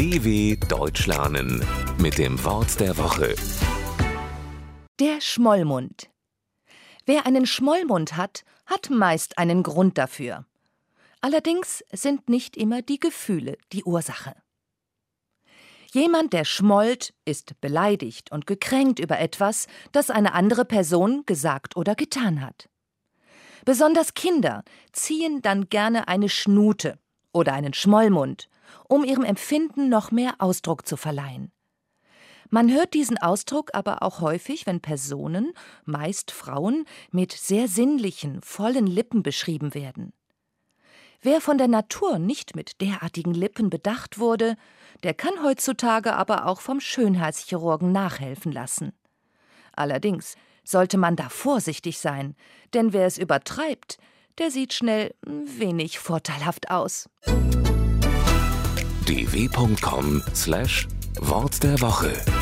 DW Deutsch lernen mit dem Wort der Woche. Der Schmollmund. Wer einen Schmollmund hat, hat meist einen Grund dafür. Allerdings sind nicht immer die Gefühle die Ursache. Jemand, der schmollt, ist beleidigt und gekränkt über etwas, das eine andere Person gesagt oder getan hat. Besonders Kinder ziehen dann gerne eine Schnute oder einen Schmollmund, um ihrem Empfinden noch mehr Ausdruck zu verleihen. Man hört diesen Ausdruck aber auch häufig, wenn Personen, meist Frauen, mit sehr sinnlichen, vollen Lippen beschrieben werden. Wer von der Natur nicht mit derartigen Lippen bedacht wurde, der kann heutzutage aber auch vom Schönheitschirurgen nachhelfen lassen. Allerdings sollte man da vorsichtig sein, denn wer es übertreibt, der sieht schnell wenig vorteilhaft aus. dw.com/wort der Woche